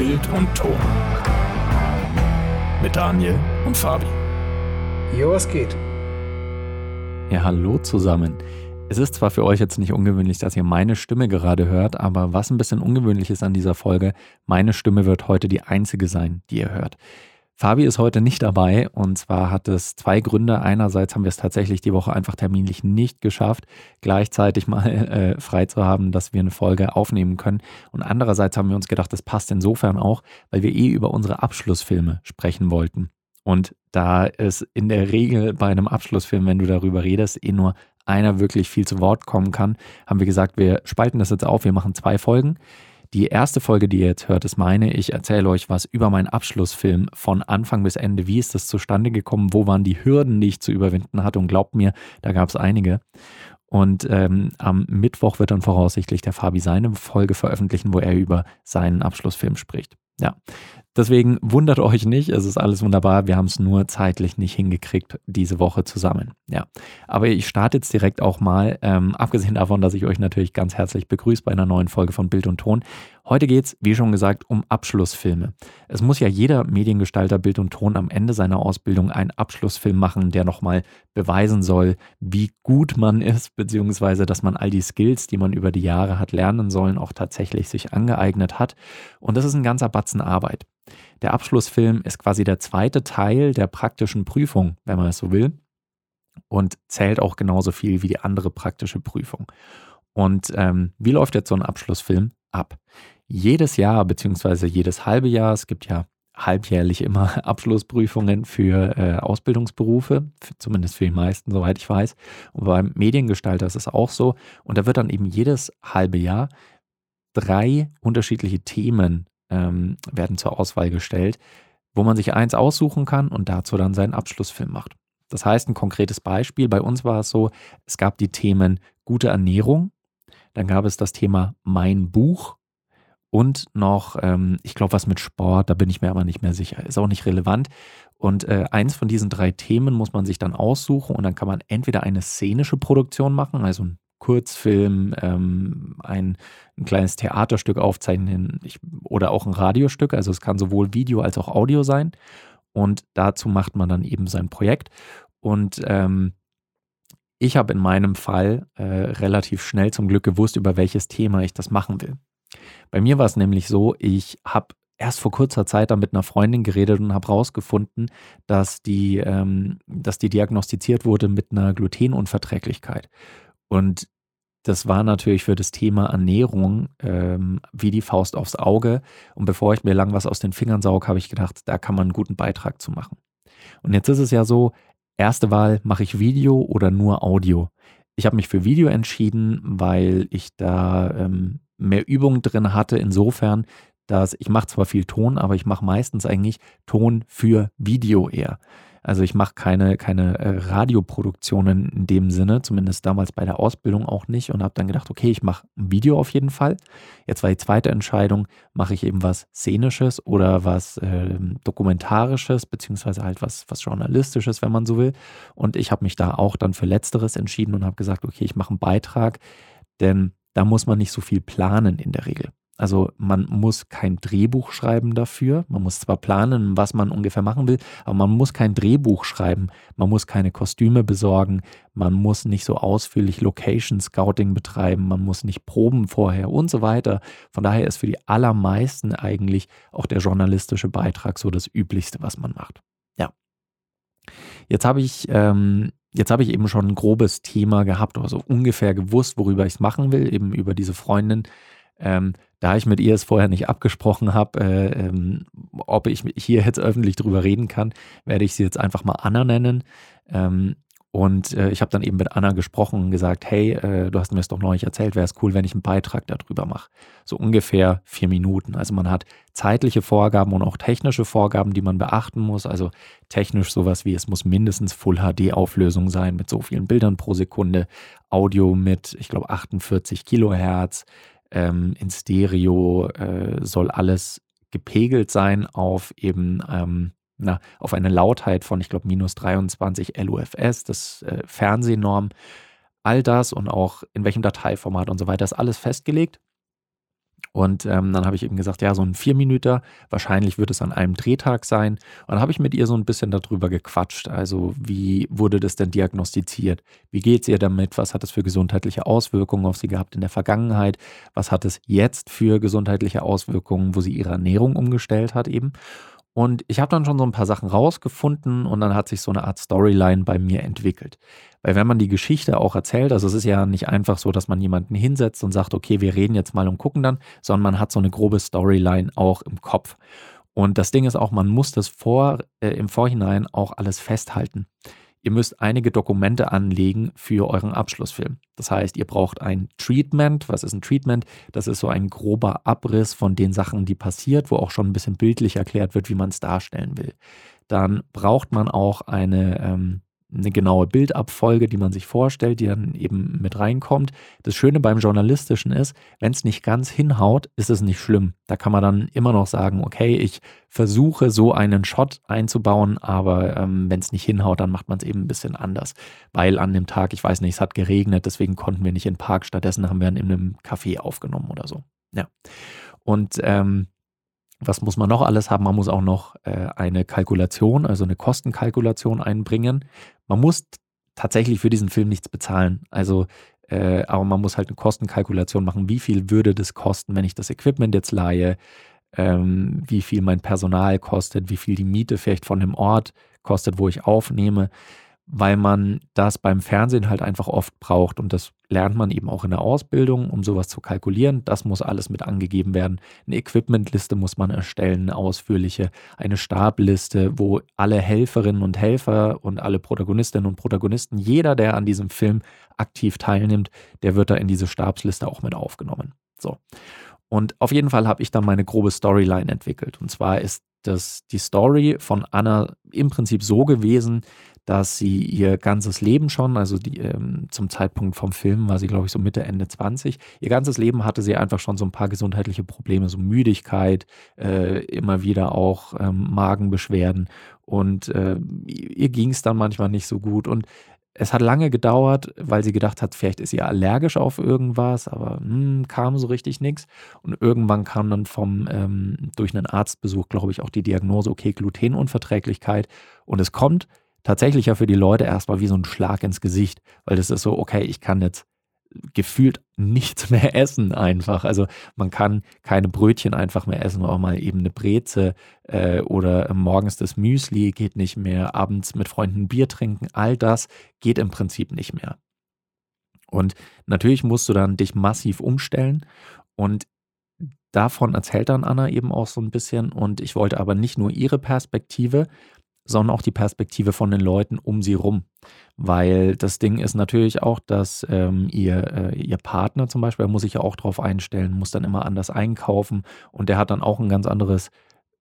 Bild und Ton. Mit Daniel und Fabi. Jo, was geht? Ja, hallo zusammen. Es ist zwar für euch jetzt nicht ungewöhnlich, dass ihr meine Stimme gerade hört, aber was ein bisschen ungewöhnlich ist an dieser Folge, meine Stimme wird heute die einzige sein, die ihr hört. Fabi ist heute nicht dabei und zwar hat es zwei Gründe. Einerseits haben wir es tatsächlich die Woche einfach terminlich nicht geschafft, gleichzeitig mal äh, frei zu haben, dass wir eine Folge aufnehmen können. Und andererseits haben wir uns gedacht, das passt insofern auch, weil wir eh über unsere Abschlussfilme sprechen wollten. Und da es in der Regel bei einem Abschlussfilm, wenn du darüber redest, eh nur einer wirklich viel zu Wort kommen kann, haben wir gesagt, wir spalten das jetzt auf, wir machen zwei Folgen. Die erste Folge, die ihr jetzt hört, ist meine. Ich erzähle euch was über meinen Abschlussfilm von Anfang bis Ende. Wie ist das zustande gekommen? Wo waren die Hürden, die ich zu überwinden hatte? Und glaubt mir, da gab es einige. Und ähm, am Mittwoch wird dann voraussichtlich der Fabi seine Folge veröffentlichen, wo er über seinen Abschlussfilm spricht. Ja, deswegen wundert euch nicht, es ist alles wunderbar. Wir haben es nur zeitlich nicht hingekriegt diese Woche zusammen. Ja, aber ich starte jetzt direkt auch mal, ähm, abgesehen davon, dass ich euch natürlich ganz herzlich begrüße bei einer neuen Folge von Bild und Ton. Heute geht es, wie schon gesagt, um Abschlussfilme. Es muss ja jeder Mediengestalter Bild und Ton am Ende seiner Ausbildung einen Abschlussfilm machen, der nochmal beweisen soll, wie gut man ist, beziehungsweise dass man all die Skills, die man über die Jahre hat lernen sollen, auch tatsächlich sich angeeignet hat. Und das ist ein ganzer Batzen Arbeit. Der Abschlussfilm ist quasi der zweite Teil der praktischen Prüfung, wenn man es so will, und zählt auch genauso viel wie die andere praktische Prüfung. Und ähm, wie läuft jetzt so ein Abschlussfilm ab? Jedes Jahr beziehungsweise jedes halbe Jahr, es gibt ja halbjährlich immer Abschlussprüfungen für äh, Ausbildungsberufe, für, zumindest für die meisten, soweit ich weiß. Und beim Mediengestalter ist es auch so. Und da wird dann eben jedes halbe Jahr drei unterschiedliche Themen ähm, werden zur Auswahl gestellt, wo man sich eins aussuchen kann und dazu dann seinen Abschlussfilm macht. Das heißt, ein konkretes Beispiel, bei uns war es so, es gab die Themen gute Ernährung, dann gab es das Thema mein Buch und noch, ähm, ich glaube, was mit Sport, da bin ich mir aber nicht mehr sicher, ist auch nicht relevant. Und äh, eins von diesen drei Themen muss man sich dann aussuchen und dann kann man entweder eine szenische Produktion machen, also ein Kurzfilm, ähm, ein, ein, kleines Theaterstück aufzeichnen ich, oder auch ein Radiostück. Also es kann sowohl Video als auch Audio sein. Und dazu macht man dann eben sein Projekt. Und ähm, ich habe in meinem Fall äh, relativ schnell zum Glück gewusst, über welches Thema ich das machen will. Bei mir war es nämlich so, ich habe erst vor kurzer Zeit da mit einer Freundin geredet und habe herausgefunden, dass die, ähm, dass die diagnostiziert wurde mit einer Glutenunverträglichkeit. Und das war natürlich für das Thema Ernährung ähm, wie die Faust aufs Auge. Und bevor ich mir lang was aus den Fingern saug, habe ich gedacht, da kann man einen guten Beitrag zu machen. Und jetzt ist es ja so, erste Wahl, mache ich Video oder nur Audio? Ich habe mich für Video entschieden, weil ich da ähm, mehr Übung drin hatte, insofern, dass ich mache zwar viel Ton, aber ich mache meistens eigentlich Ton für Video eher. Also ich mache keine, keine äh, Radioproduktionen in dem Sinne, zumindest damals bei der Ausbildung auch nicht und habe dann gedacht, okay, ich mache ein Video auf jeden Fall. Jetzt war die zweite Entscheidung, mache ich eben was Szenisches oder was äh, Dokumentarisches, beziehungsweise halt was, was Journalistisches, wenn man so will. Und ich habe mich da auch dann für Letzteres entschieden und habe gesagt, okay, ich mache einen Beitrag, denn da muss man nicht so viel planen in der Regel. Also man muss kein Drehbuch schreiben dafür. Man muss zwar planen, was man ungefähr machen will, aber man muss kein Drehbuch schreiben. Man muss keine Kostüme besorgen. Man muss nicht so ausführlich Location Scouting betreiben. Man muss nicht proben vorher und so weiter. Von daher ist für die allermeisten eigentlich auch der journalistische Beitrag so das Üblichste, was man macht. Ja. Jetzt habe ich ähm, Jetzt habe ich eben schon ein grobes Thema gehabt oder so ungefähr gewusst, worüber ich es machen will, eben über diese Freundin. Ähm, da ich mit ihr es vorher nicht abgesprochen habe, äh, ähm, ob ich hier jetzt öffentlich drüber reden kann, werde ich sie jetzt einfach mal Anna nennen. Ähm, und äh, ich habe dann eben mit Anna gesprochen und gesagt, hey, äh, du hast mir das doch neulich erzählt, wäre es cool, wenn ich einen Beitrag darüber mache. So ungefähr vier Minuten. Also man hat zeitliche Vorgaben und auch technische Vorgaben, die man beachten muss. Also technisch sowas wie, es muss mindestens Full HD-Auflösung sein mit so vielen Bildern pro Sekunde, Audio mit, ich glaube, 48 Kilohertz, ähm, in Stereo äh, soll alles gepegelt sein auf eben ähm, na, auf eine Lautheit von, ich glaube, minus 23 LUFS, das äh, Fernsehnorm. All das und auch in welchem Dateiformat und so weiter ist alles festgelegt. Und ähm, dann habe ich eben gesagt, ja, so ein Vierminüter, wahrscheinlich wird es an einem Drehtag sein. Und dann habe ich mit ihr so ein bisschen darüber gequatscht. Also, wie wurde das denn diagnostiziert? Wie geht es ihr damit? Was hat es für gesundheitliche Auswirkungen auf sie gehabt in der Vergangenheit? Was hat es jetzt für gesundheitliche Auswirkungen, wo sie ihre Ernährung umgestellt hat eben? Und ich habe dann schon so ein paar Sachen rausgefunden und dann hat sich so eine Art Storyline bei mir entwickelt. Weil wenn man die Geschichte auch erzählt, also es ist ja nicht einfach so, dass man jemanden hinsetzt und sagt, okay, wir reden jetzt mal und gucken dann, sondern man hat so eine grobe Storyline auch im Kopf. Und das Ding ist auch, man muss das vor, äh, im Vorhinein auch alles festhalten. Ihr müsst einige Dokumente anlegen für euren Abschlussfilm. Das heißt, ihr braucht ein Treatment. Was ist ein Treatment? Das ist so ein grober Abriss von den Sachen, die passiert, wo auch schon ein bisschen bildlich erklärt wird, wie man es darstellen will. Dann braucht man auch eine ähm, eine genaue Bildabfolge, die man sich vorstellt, die dann eben mit reinkommt. Das Schöne beim Journalistischen ist, wenn es nicht ganz hinhaut, ist es nicht schlimm. Da kann man dann immer noch sagen, okay, ich versuche so einen Shot einzubauen, aber ähm, wenn es nicht hinhaut, dann macht man es eben ein bisschen anders. Weil an dem Tag, ich weiß nicht, es hat geregnet, deswegen konnten wir nicht in den Park, stattdessen haben wir in einem Café aufgenommen oder so. Ja. Und ähm, was muss man noch alles haben? Man muss auch noch äh, eine Kalkulation, also eine Kostenkalkulation einbringen. Man muss tatsächlich für diesen Film nichts bezahlen. Also, äh, aber man muss halt eine Kostenkalkulation machen. Wie viel würde das kosten, wenn ich das Equipment jetzt leihe? Ähm, wie viel mein Personal kostet? Wie viel die Miete vielleicht von dem Ort kostet, wo ich aufnehme? Weil man das beim Fernsehen halt einfach oft braucht und das lernt man eben auch in der Ausbildung, um sowas zu kalkulieren. Das muss alles mit angegeben werden. Eine Equipmentliste muss man erstellen, eine ausführliche, eine Stabliste, wo alle Helferinnen und Helfer und alle Protagonistinnen und Protagonisten, jeder, der an diesem Film aktiv teilnimmt, der wird da in diese Stabsliste auch mit aufgenommen. So. Und auf jeden Fall habe ich dann meine grobe Storyline entwickelt. Und zwar ist das die Story von Anna im Prinzip so gewesen, dass sie ihr ganzes Leben schon, also die, ähm, zum Zeitpunkt vom Film war sie, glaube ich, so Mitte, Ende 20, ihr ganzes Leben hatte sie einfach schon so ein paar gesundheitliche Probleme, so Müdigkeit, äh, immer wieder auch ähm, Magenbeschwerden. Und äh, ihr ging es dann manchmal nicht so gut. Und es hat lange gedauert, weil sie gedacht hat, vielleicht ist sie allergisch auf irgendwas, aber hm, kam so richtig nichts. Und irgendwann kam dann vom ähm, durch einen Arztbesuch, glaube ich, auch die Diagnose, okay, Glutenunverträglichkeit. Und es kommt tatsächlich ja für die Leute erstmal wie so ein Schlag ins Gesicht, weil das ist so, okay, ich kann jetzt gefühlt nichts mehr essen einfach. Also man kann keine Brötchen einfach mehr essen, auch mal eben eine Breze äh, oder morgens das Müsli geht nicht mehr, abends mit Freunden Bier trinken, all das geht im Prinzip nicht mehr. Und natürlich musst du dann dich massiv umstellen und davon erzählt dann Anna eben auch so ein bisschen und ich wollte aber nicht nur ihre Perspektive, sondern auch die Perspektive von den Leuten um sie rum. Weil das Ding ist natürlich auch, dass ähm, ihr, äh, ihr Partner zum Beispiel, muss sich ja auch darauf einstellen, muss dann immer anders einkaufen und der hat dann auch ein ganz anderes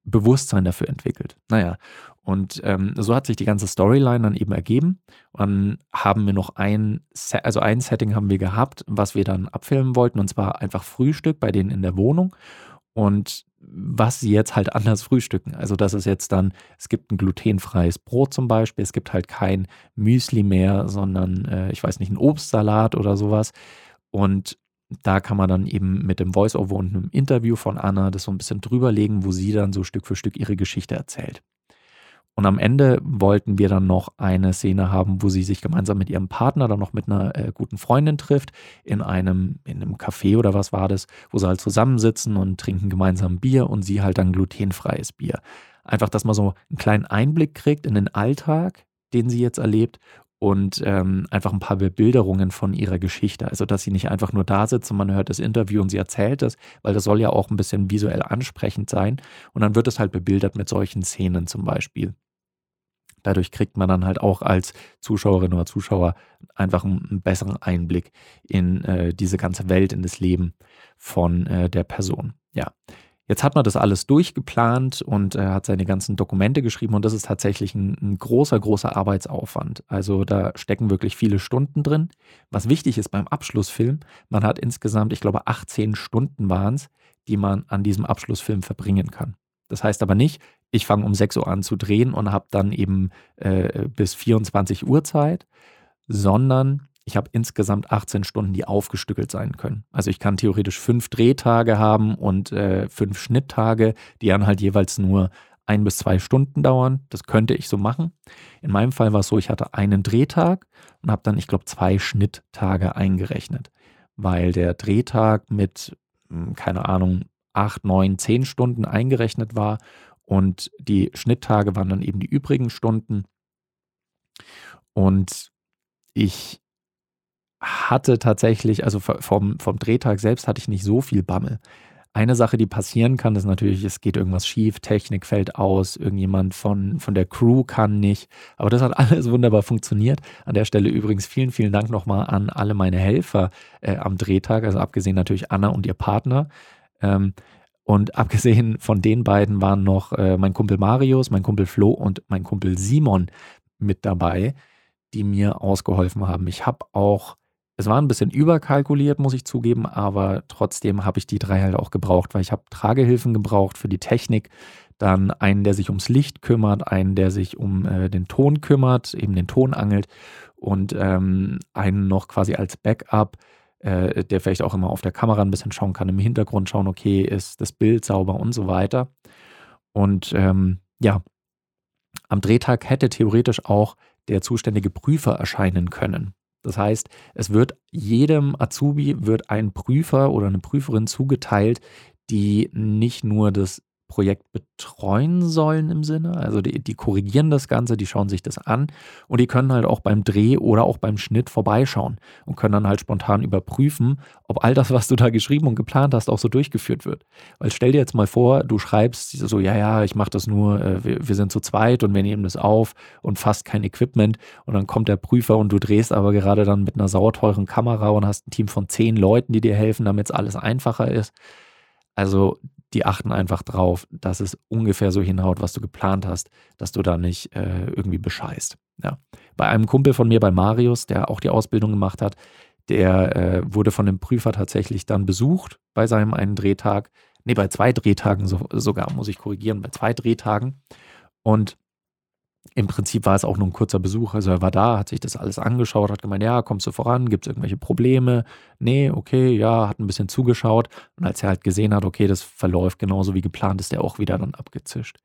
Bewusstsein dafür entwickelt. Naja, und ähm, so hat sich die ganze Storyline dann eben ergeben. Dann haben wir noch ein, also ein Setting haben wir gehabt, was wir dann abfilmen wollten, und zwar einfach Frühstück bei denen in der Wohnung. Und was sie jetzt halt anders frühstücken. Also das ist jetzt dann, es gibt ein glutenfreies Brot zum Beispiel, es gibt halt kein Müsli mehr, sondern äh, ich weiß nicht, ein Obstsalat oder sowas. Und da kann man dann eben mit dem Voiceover und einem Interview von Anna das so ein bisschen drüberlegen, wo sie dann so Stück für Stück ihre Geschichte erzählt. Und am Ende wollten wir dann noch eine Szene haben, wo sie sich gemeinsam mit ihrem Partner dann noch mit einer äh, guten Freundin trifft, in einem, in einem Café oder was war das, wo sie halt zusammensitzen und trinken gemeinsam Bier und sie halt dann glutenfreies Bier. Einfach, dass man so einen kleinen Einblick kriegt in den Alltag, den sie jetzt erlebt und ähm, einfach ein paar Bebilderungen von ihrer Geschichte. Also, dass sie nicht einfach nur da sitzt und man hört das Interview und sie erzählt es, weil das soll ja auch ein bisschen visuell ansprechend sein. Und dann wird es halt bebildert mit solchen Szenen zum Beispiel. Dadurch kriegt man dann halt auch als Zuschauerin oder Zuschauer einfach einen, besseren Einblick in äh, diese ganze Welt, in das Leben von äh, der Person. Ja. Jetzt hat man das alles durchgeplant und äh, hat seine ganzen Dokumente geschrieben und das ist tatsächlich ein, ein, großer, großer Arbeitsaufwand. Also da stecken wirklich viele Stunden drin. Was wichtig ist beim Abschlussfilm, man hat insgesamt, ich glaube, 18 Stunden waren es, die man an diesem Abschlussfilm verbringen kann. Das heißt aber nicht, ich fange um 6 Uhr an zu drehen und habe dann eben äh, bis 24 Uhr Zeit, sondern ich habe insgesamt 18 Stunden, die aufgestückelt sein können. Also ich kann theoretisch fünf Drehtage haben und äh, fünf Schnitttage, die dann halt jeweils nur ein bis zwei Stunden dauern. Das könnte ich so machen. In meinem Fall war es so, ich hatte einen Drehtag und habe dann, ich glaube, zwei Schnitttage eingerechnet, weil der Drehtag mit, hm, keine Ahnung, acht, neun, zehn Stunden eingerechnet war und die Schnitttage waren dann eben die übrigen Stunden. Und ich hatte tatsächlich, also vom, vom Drehtag selbst hatte ich nicht so viel Bammel. Eine Sache, die passieren kann, ist natürlich, es geht irgendwas schief, Technik fällt aus, irgendjemand von, von der Crew kann nicht. Aber das hat alles wunderbar funktioniert. An der Stelle übrigens vielen, vielen Dank nochmal an alle meine Helfer äh, am Drehtag, also abgesehen natürlich Anna und ihr Partner. Ähm, und abgesehen von den beiden waren noch äh, mein Kumpel Marius, mein Kumpel Flo und mein Kumpel Simon mit dabei, die mir ausgeholfen haben. Ich habe auch es war ein bisschen überkalkuliert, muss ich zugeben, aber trotzdem habe ich die drei halt auch gebraucht, weil ich habe Tragehilfen gebraucht für die Technik, dann einen, der sich ums Licht kümmert, einen, der sich um äh, den Ton kümmert, eben den Ton angelt und ähm, einen noch quasi als Backup, äh, der vielleicht auch immer auf der Kamera ein bisschen schauen kann, im Hintergrund schauen, okay, ist das Bild sauber und so weiter. Und ähm, ja, am Drehtag hätte theoretisch auch der zuständige Prüfer erscheinen können. Das heißt, es wird jedem Azubi wird ein Prüfer oder eine Prüferin zugeteilt, die nicht nur das Projekt betreuen sollen im Sinne. Also die, die, korrigieren das Ganze, die schauen sich das an und die können halt auch beim Dreh oder auch beim Schnitt vorbeischauen und können dann halt spontan überprüfen, ob all das, was du da geschrieben und geplant hast, auch so durchgeführt wird. Weil stell dir jetzt mal vor, du schreibst so, ja, ja, ich mache das nur, äh, wir, wir sind zu zweit und wir nehmen das auf und fast kein Equipment und dann kommt der Prüfer und du drehst aber gerade dann mit einer sauteuren Kamera und hast ein Team von zehn Leuten, die dir helfen, damit es alles einfacher ist. Also die achten einfach drauf, dass es ungefähr so hinhaut, was du geplant hast, dass du da nicht äh, irgendwie bescheißt. Ja. Bei einem Kumpel von mir, bei Marius, der auch die Ausbildung gemacht hat, der äh, wurde von dem Prüfer tatsächlich dann besucht bei seinem einen Drehtag. Nee, bei zwei Drehtagen so, sogar, muss ich korrigieren, bei zwei Drehtagen. Und im Prinzip war es auch nur ein kurzer Besuch. Also er war da, hat sich das alles angeschaut, hat gemeint, ja, kommst du voran, gibt es irgendwelche Probleme? Nee, okay, ja, hat ein bisschen zugeschaut. Und als er halt gesehen hat, okay, das verläuft genauso wie geplant, ist er auch wieder dann abgezischt.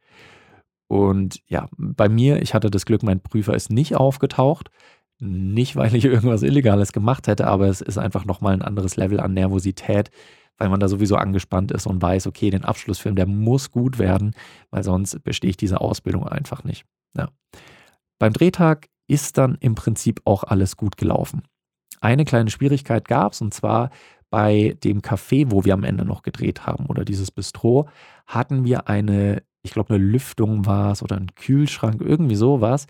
Und ja, bei mir, ich hatte das Glück, mein Prüfer ist nicht aufgetaucht. Nicht, weil ich irgendwas Illegales gemacht hätte, aber es ist einfach nochmal ein anderes Level an Nervosität, weil man da sowieso angespannt ist und weiß, okay, den Abschlussfilm, der muss gut werden, weil sonst bestehe ich diese Ausbildung einfach nicht. Ja. Beim Drehtag ist dann im Prinzip auch alles gut gelaufen. Eine kleine Schwierigkeit gab es und zwar bei dem Café, wo wir am Ende noch gedreht haben oder dieses Bistro, hatten wir eine, ich glaube, eine Lüftung war es oder ein Kühlschrank, irgendwie sowas.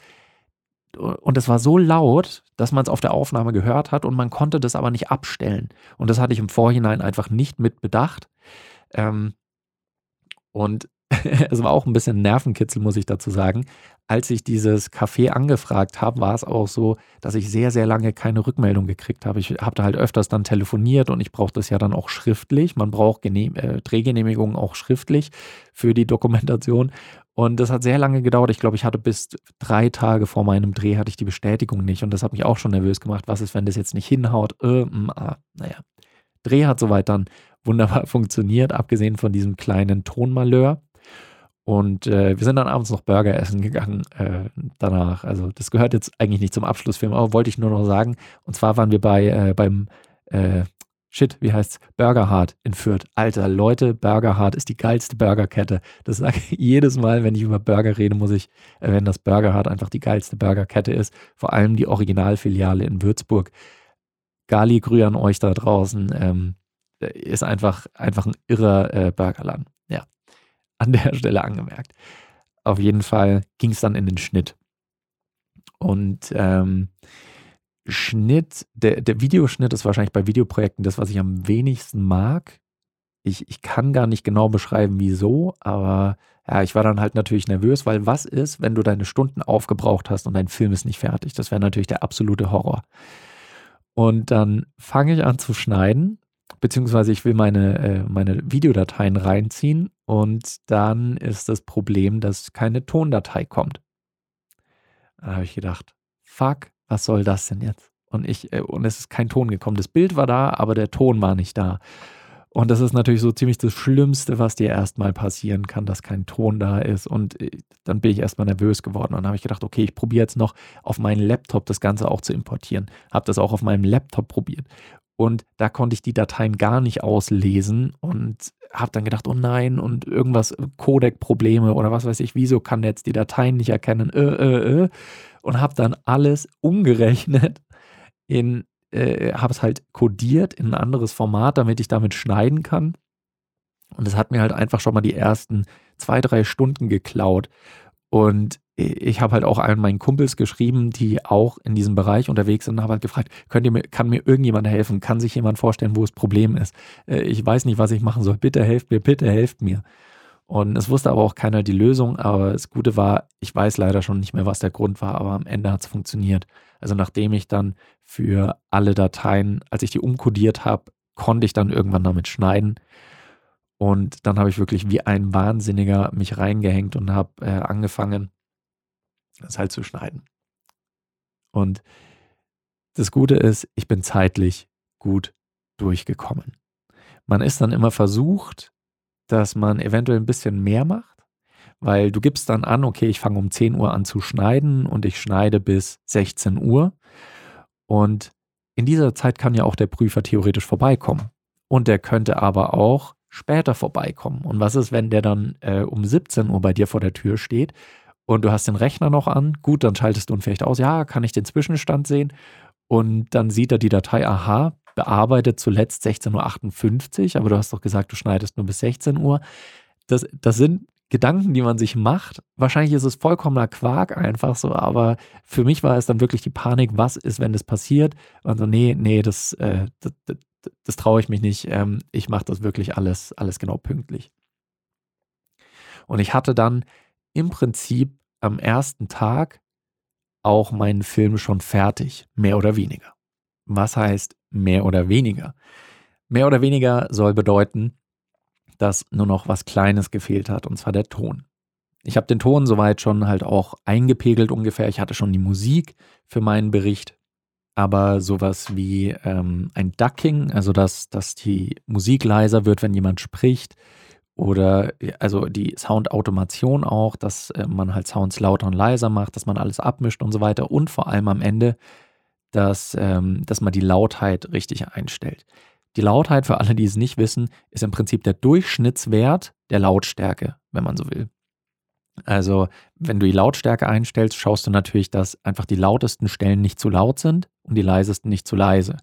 Und es war so laut, dass man es auf der Aufnahme gehört hat und man konnte das aber nicht abstellen. Und das hatte ich im Vorhinein einfach nicht mit bedacht. Ähm, und es war auch ein bisschen Nervenkitzel, muss ich dazu sagen. Als ich dieses Café angefragt habe, war es auch so, dass ich sehr, sehr lange keine Rückmeldung gekriegt habe. Ich habe da halt öfters dann telefoniert und ich brauche das ja dann auch schriftlich. Man braucht äh, Drehgenehmigungen auch schriftlich für die Dokumentation. Und das hat sehr lange gedauert. Ich glaube, ich hatte bis drei Tage vor meinem Dreh hatte ich die Bestätigung nicht. Und das hat mich auch schon nervös gemacht. Was ist, wenn das jetzt nicht hinhaut? Äh, mh, ah, naja. Dreh hat soweit dann wunderbar funktioniert, abgesehen von diesem kleinen Tonmalheur. Und äh, wir sind dann abends noch Burger essen gegangen äh, danach. Also das gehört jetzt eigentlich nicht zum Abschlussfilm, aber wollte ich nur noch sagen. Und zwar waren wir bei äh, beim äh, Shit, wie heißt's? Burger Hard in Fürth. Alter, Leute, Burger Hard ist die geilste Burgerkette. Das sage ich jedes Mal, wenn ich über Burger rede, muss ich erwähnen, dass Burger Hard einfach die geilste Burgerkette ist. Vor allem die Originalfiliale in Würzburg. Gali Grü an euch da draußen. Ähm, ist einfach, einfach ein irrer äh, Burgerland an der Stelle angemerkt. Auf jeden Fall ging es dann in den Schnitt. Und ähm, Schnitt, der, der Videoschnitt ist wahrscheinlich bei Videoprojekten das, was ich am wenigsten mag. Ich, ich kann gar nicht genau beschreiben, wieso, aber ja, ich war dann halt natürlich nervös, weil was ist, wenn du deine Stunden aufgebraucht hast und dein Film ist nicht fertig? Das wäre natürlich der absolute Horror. Und dann fange ich an zu schneiden beziehungsweise ich will meine, äh, meine Videodateien reinziehen und dann ist das Problem, dass keine Tondatei kommt. Da habe ich gedacht, fuck, was soll das denn jetzt? und ich, äh, und es ist kein Ton gekommen. Das Bild war da, aber der Ton war nicht da. Und das ist natürlich so ziemlich das Schlimmste, was dir erstmal passieren kann, dass kein Ton da ist. Und äh, dann bin ich erstmal nervös geworden. Und dann habe ich gedacht, okay, ich probiere jetzt noch auf meinen Laptop das Ganze auch zu importieren. Habe das auch auf meinem Laptop probiert. Und da konnte ich die Dateien gar nicht auslesen und habe dann gedacht, oh nein, und irgendwas, äh, Codec-Probleme oder was weiß ich, wieso kann der jetzt die Dateien nicht erkennen, äh, äh, äh. Und habe dann alles umgerechnet in äh, habe es halt codiert in ein anderes Format, damit ich damit schneiden kann. Und es hat mir halt einfach schon mal die ersten zwei, drei Stunden geklaut. Und ich habe halt auch allen meinen Kumpels geschrieben, die auch in diesem Bereich unterwegs sind, und habe halt gefragt, könnt ihr mir, kann mir irgendjemand helfen? Kann sich jemand vorstellen, wo das Problem ist? Äh, ich weiß nicht, was ich machen soll. Bitte helft mir, bitte helft mir. Und es wusste aber auch keiner die Lösung. Aber das Gute war, ich weiß leider schon nicht mehr, was der Grund war, aber am Ende hat es funktioniert. Also nachdem ich dann für alle Dateien, als ich die umkodiert habe, konnte ich dann irgendwann damit schneiden. Und dann habe ich wirklich wie ein Wahnsinniger mich reingehängt und habe äh, angefangen, das halt zu schneiden. Und das Gute ist, ich bin zeitlich gut durchgekommen. Man ist dann immer versucht, dass man eventuell ein bisschen mehr macht weil du gibst dann an, okay, ich fange um 10 Uhr an zu schneiden und ich schneide bis 16 Uhr. Und in dieser Zeit kann ja auch der Prüfer theoretisch vorbeikommen. Und der könnte aber auch später vorbeikommen. Und was ist, wenn der dann äh, um 17 Uhr bei dir vor der Tür steht und du hast den Rechner noch an? Gut, dann schaltest du ihn vielleicht aus. Ja, kann ich den Zwischenstand sehen? Und dann sieht er die Datei, aha, bearbeitet zuletzt 16.58 Uhr, aber du hast doch gesagt, du schneidest nur bis 16 Uhr. Das, das sind Gedanken, die man sich macht. Wahrscheinlich ist es vollkommener Quark einfach so, aber für mich war es dann wirklich die Panik, was ist, wenn das passiert? Und so, nee, nee, das, äh, das, das, das traue ich mich nicht. Ähm, ich mache das wirklich alles, alles genau pünktlich. Und ich hatte dann im Prinzip am ersten Tag auch meinen Film schon fertig, mehr oder weniger. Was heißt mehr oder weniger? Mehr oder weniger soll bedeuten, dass nur noch was Kleines gefehlt hat, und zwar der Ton. Ich habe den Ton soweit schon halt auch eingepegelt ungefähr. Ich hatte schon die Musik für meinen Bericht, aber sowas wie ähm, ein Ducking, also dass, dass die Musik leiser wird, wenn jemand spricht, oder also die Soundautomation auch, dass äh, man halt Sounds lauter und leiser macht, dass man alles abmischt und so weiter und vor allem am Ende, dass, ähm, dass man die Lautheit richtig einstellt. Die Lautheit, für alle, die es nicht wissen, ist im Prinzip der Durchschnittswert der Lautstärke, wenn man so will. Also, wenn du die Lautstärke einstellst, schaust du natürlich, dass einfach die lautesten Stellen nicht zu laut sind und die leisesten nicht zu leise.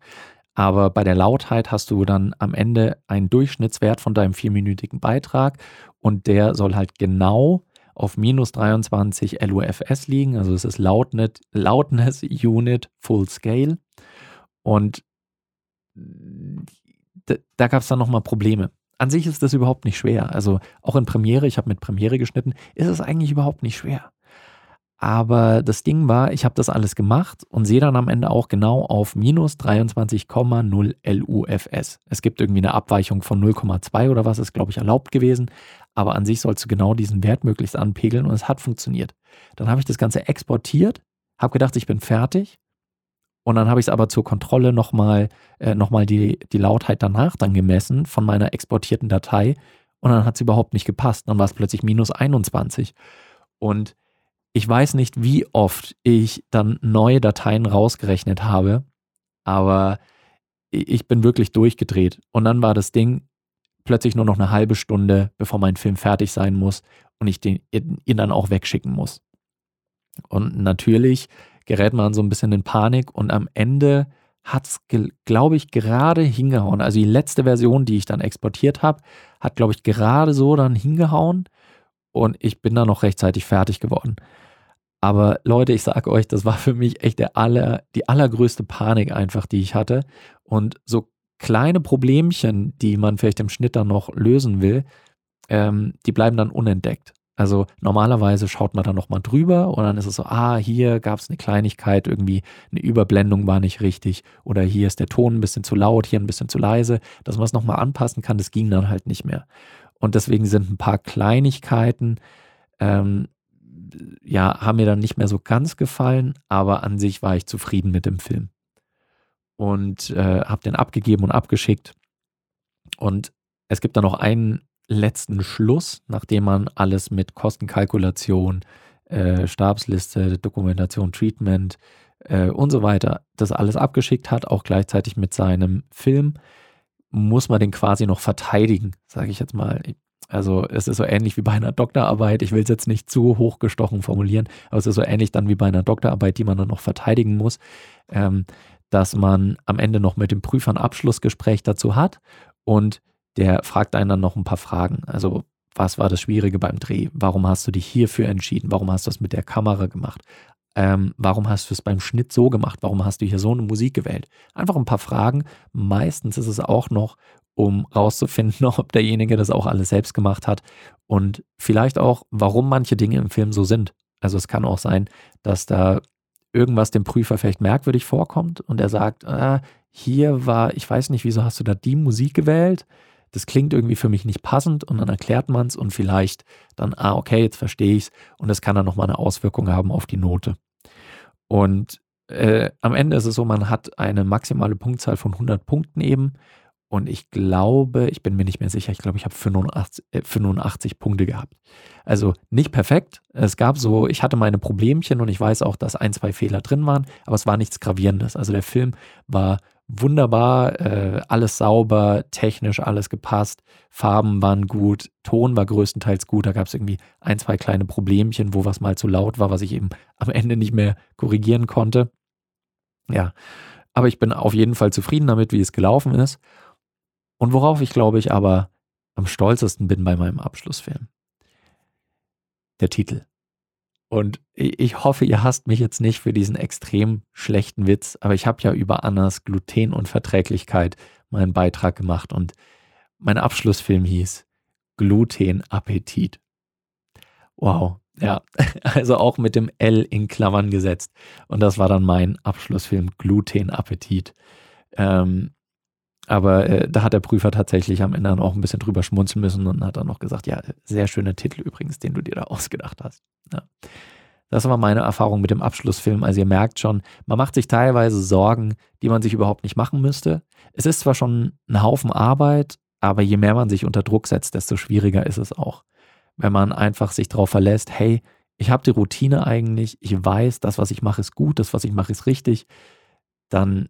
Aber bei der Lautheit hast du dann am Ende einen Durchschnittswert von deinem vierminütigen Beitrag und der soll halt genau auf minus 23 LUFS liegen. Also es ist Loudness, Loudness Unit Full Scale. Und da gab es dann nochmal Probleme. An sich ist das überhaupt nicht schwer. Also auch in Premiere, ich habe mit Premiere geschnitten, ist es eigentlich überhaupt nicht schwer. Aber das Ding war, ich habe das alles gemacht und sehe dann am Ende auch genau auf minus 23,0 LUFS. Es gibt irgendwie eine Abweichung von 0,2 oder was ist, glaube ich, erlaubt gewesen. Aber an sich sollst du genau diesen Wert möglichst anpegeln und es hat funktioniert. Dann habe ich das Ganze exportiert, habe gedacht, ich bin fertig und dann habe ich es aber zur Kontrolle nochmal äh, noch die, die Lautheit danach dann gemessen von meiner exportierten Datei. Und dann hat es überhaupt nicht gepasst. Dann war es plötzlich minus 21. Und ich weiß nicht, wie oft ich dann neue Dateien rausgerechnet habe, aber ich bin wirklich durchgedreht. Und dann war das Ding plötzlich nur noch eine halbe Stunde, bevor mein Film fertig sein muss und ich den, ihn dann auch wegschicken muss. Und natürlich gerät man so ein bisschen in Panik und am Ende hat es, glaube ich, gerade hingehauen. Also die letzte Version, die ich dann exportiert habe, hat, glaube ich, gerade so dann hingehauen und ich bin dann noch rechtzeitig fertig geworden. Aber Leute, ich sage euch, das war für mich echt der aller, die allergrößte Panik einfach, die ich hatte. Und so kleine Problemchen, die man vielleicht im Schnitt dann noch lösen will, ähm, die bleiben dann unentdeckt. Also normalerweise schaut man da nochmal drüber und dann ist es so, ah, hier gab es eine Kleinigkeit, irgendwie eine Überblendung war nicht richtig oder hier ist der Ton ein bisschen zu laut, hier ein bisschen zu leise, dass man es nochmal anpassen kann, das ging dann halt nicht mehr. Und deswegen sind ein paar Kleinigkeiten, ähm, ja, haben mir dann nicht mehr so ganz gefallen, aber an sich war ich zufrieden mit dem Film. und äh, habe den abgegeben und abgeschickt. Und es gibt dann noch einen letzten Schluss, nachdem man alles mit Kostenkalkulation, äh, Stabsliste, Dokumentation, Treatment äh, und so weiter, das alles abgeschickt hat, auch gleichzeitig mit seinem Film, muss man den quasi noch verteidigen, sage ich jetzt mal. Also es ist so ähnlich wie bei einer Doktorarbeit. Ich will es jetzt nicht zu hochgestochen formulieren, aber es ist so ähnlich dann wie bei einer Doktorarbeit, die man dann noch verteidigen muss, ähm, dass man am Ende noch mit dem Prüfer ein Abschlussgespräch dazu hat und der fragt einen dann noch ein paar Fragen. Also was war das Schwierige beim Dreh? Warum hast du dich hierfür entschieden? Warum hast du es mit der Kamera gemacht? Ähm, warum hast du es beim Schnitt so gemacht? Warum hast du hier so eine Musik gewählt? Einfach ein paar Fragen. Meistens ist es auch noch, um rauszufinden, ob derjenige das auch alles selbst gemacht hat und vielleicht auch, warum manche Dinge im Film so sind. Also es kann auch sein, dass da irgendwas dem Prüfer vielleicht merkwürdig vorkommt und er sagt, ah, hier war, ich weiß nicht, wieso hast du da die Musik gewählt? Das klingt irgendwie für mich nicht passend und dann erklärt man es und vielleicht dann, ah, okay, jetzt verstehe ich es und das kann dann nochmal eine Auswirkung haben auf die Note. Und äh, am Ende ist es so, man hat eine maximale Punktzahl von 100 Punkten eben und ich glaube, ich bin mir nicht mehr sicher, ich glaube, ich habe 85, äh, 85 Punkte gehabt. Also nicht perfekt. Es gab so, ich hatte meine Problemchen und ich weiß auch, dass ein, zwei Fehler drin waren, aber es war nichts Gravierendes. Also der Film war wunderbar, äh, alles sauber, technisch alles gepasst, Farben waren gut, Ton war größtenteils gut. Da gab es irgendwie ein, zwei kleine Problemchen, wo was mal zu laut war, was ich eben am Ende nicht mehr korrigieren konnte. Ja, aber ich bin auf jeden Fall zufrieden damit, wie es gelaufen ist. Und worauf ich glaube ich aber am stolzesten bin bei meinem Abschlussfilm. Der Titel. Und ich hoffe, ihr hasst mich jetzt nicht für diesen extrem schlechten Witz, aber ich habe ja über Annas Glutenunverträglichkeit meinen Beitrag gemacht und mein Abschlussfilm hieß Glutenappetit. Wow, ja, also auch mit dem L in Klammern gesetzt. Und das war dann mein Abschlussfilm Glutenappetit. Ähm, aber äh, da hat der Prüfer tatsächlich am Ende dann auch ein bisschen drüber schmunzeln müssen und hat dann noch gesagt, ja, sehr schöner Titel übrigens, den du dir da ausgedacht hast. Ja. Das war meine Erfahrung mit dem Abschlussfilm. Also ihr merkt schon, man macht sich teilweise Sorgen, die man sich überhaupt nicht machen müsste. Es ist zwar schon ein Haufen Arbeit, aber je mehr man sich unter Druck setzt, desto schwieriger ist es auch. Wenn man einfach sich darauf verlässt, hey, ich habe die Routine eigentlich, ich weiß, das, was ich mache, ist gut, das, was ich mache, ist richtig, dann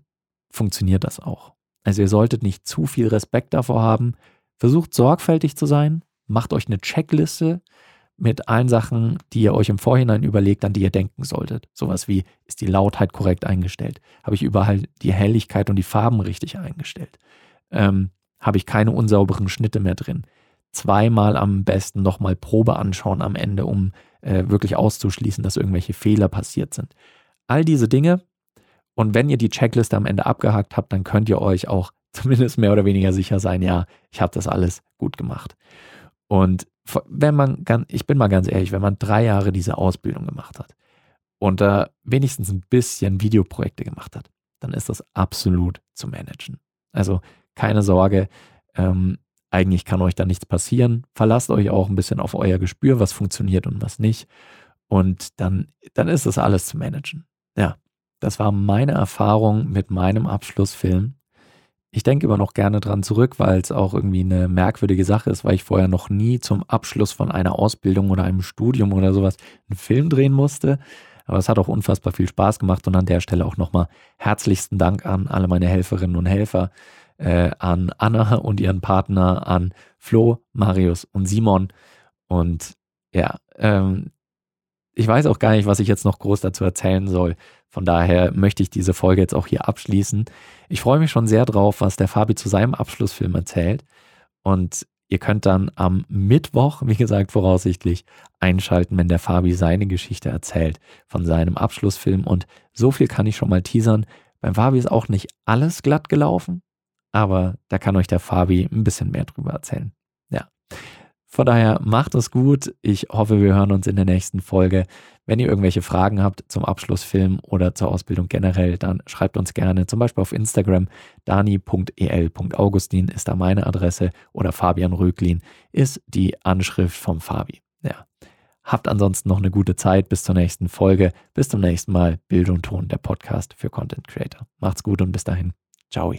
funktioniert das auch. Also ihr solltet nicht zu viel Respekt davor haben. Versucht sorgfältig zu sein, macht euch eine Checkliste mit allen Sachen, die ihr euch im Vorhinein überlegt, an die ihr denken solltet. Sowas wie, ist die Lautheit korrekt eingestellt? Habe ich überall die Helligkeit und die Farben richtig eingestellt? Ähm, Habe ich keine unsauberen Schnitte mehr drin? Zweimal am besten nochmal Probe anschauen am Ende, um äh, wirklich auszuschließen, dass irgendwelche Fehler passiert sind. All diese Dinge und wenn ihr die Checkliste am Ende abgehakt habt, dann könnt ihr euch auch zumindest mehr oder weniger sicher sein, ja, ich habe das alles gut gemacht. Und wenn man, ich bin mal ganz ehrlich, wenn man drei Jahre diese Ausbildung gemacht hat und da wenigstens ein bisschen Videoprojekte gemacht hat, dann ist das absolut zu managen. Also keine Sorge, ähm, eigentlich kann euch da nichts passieren. Verlasst euch auch ein bisschen auf euer Gespür, was funktioniert und was nicht. Und dann, dann ist das alles zu managen. Ja, das war meine Erfahrung mit meinem Abschlussfilm. Ich denke immer noch gerne dran zurück, weil es auch irgendwie eine merkwürdige Sache ist, weil ich vorher noch nie zum Abschluss von einer Ausbildung oder einem Studium oder sowas einen Film drehen musste. Aber es hat auch unfassbar viel Spaß gemacht und an der Stelle auch nochmal herzlichsten Dank an alle meine Helferinnen und Helfer, äh, an Anna und ihren Partner, an Flo, Marius und Simon. Und ja, ähm, ich weiß auch gar nicht, was ich jetzt noch groß dazu erzählen soll. Von daher möchte ich diese Folge jetzt auch hier abschließen. Ich freue mich schon sehr drauf, was der Fabi zu seinem Abschlussfilm erzählt. Und ihr könnt dann am Mittwoch, wie gesagt, voraussichtlich einschalten, wenn der Fabi seine Geschichte erzählt von seinem Abschlussfilm. Und so viel kann ich schon mal teasern. Beim Fabi ist auch nicht alles glatt gelaufen, aber da kann euch der Fabi ein bisschen mehr drüber erzählen. Ja. Von daher macht es gut. Ich hoffe, wir hören uns in der nächsten Folge. Wenn ihr irgendwelche Fragen habt zum Abschlussfilm oder zur Ausbildung generell, dann schreibt uns gerne zum Beispiel auf Instagram. dani.el.augustin ist da meine Adresse oder Fabian Röglin ist die Anschrift vom Fabi. Ja. Habt ansonsten noch eine gute Zeit. Bis zur nächsten Folge. Bis zum nächsten Mal. Bild und Ton, der Podcast für Content Creator. Macht's gut und bis dahin. Ciao.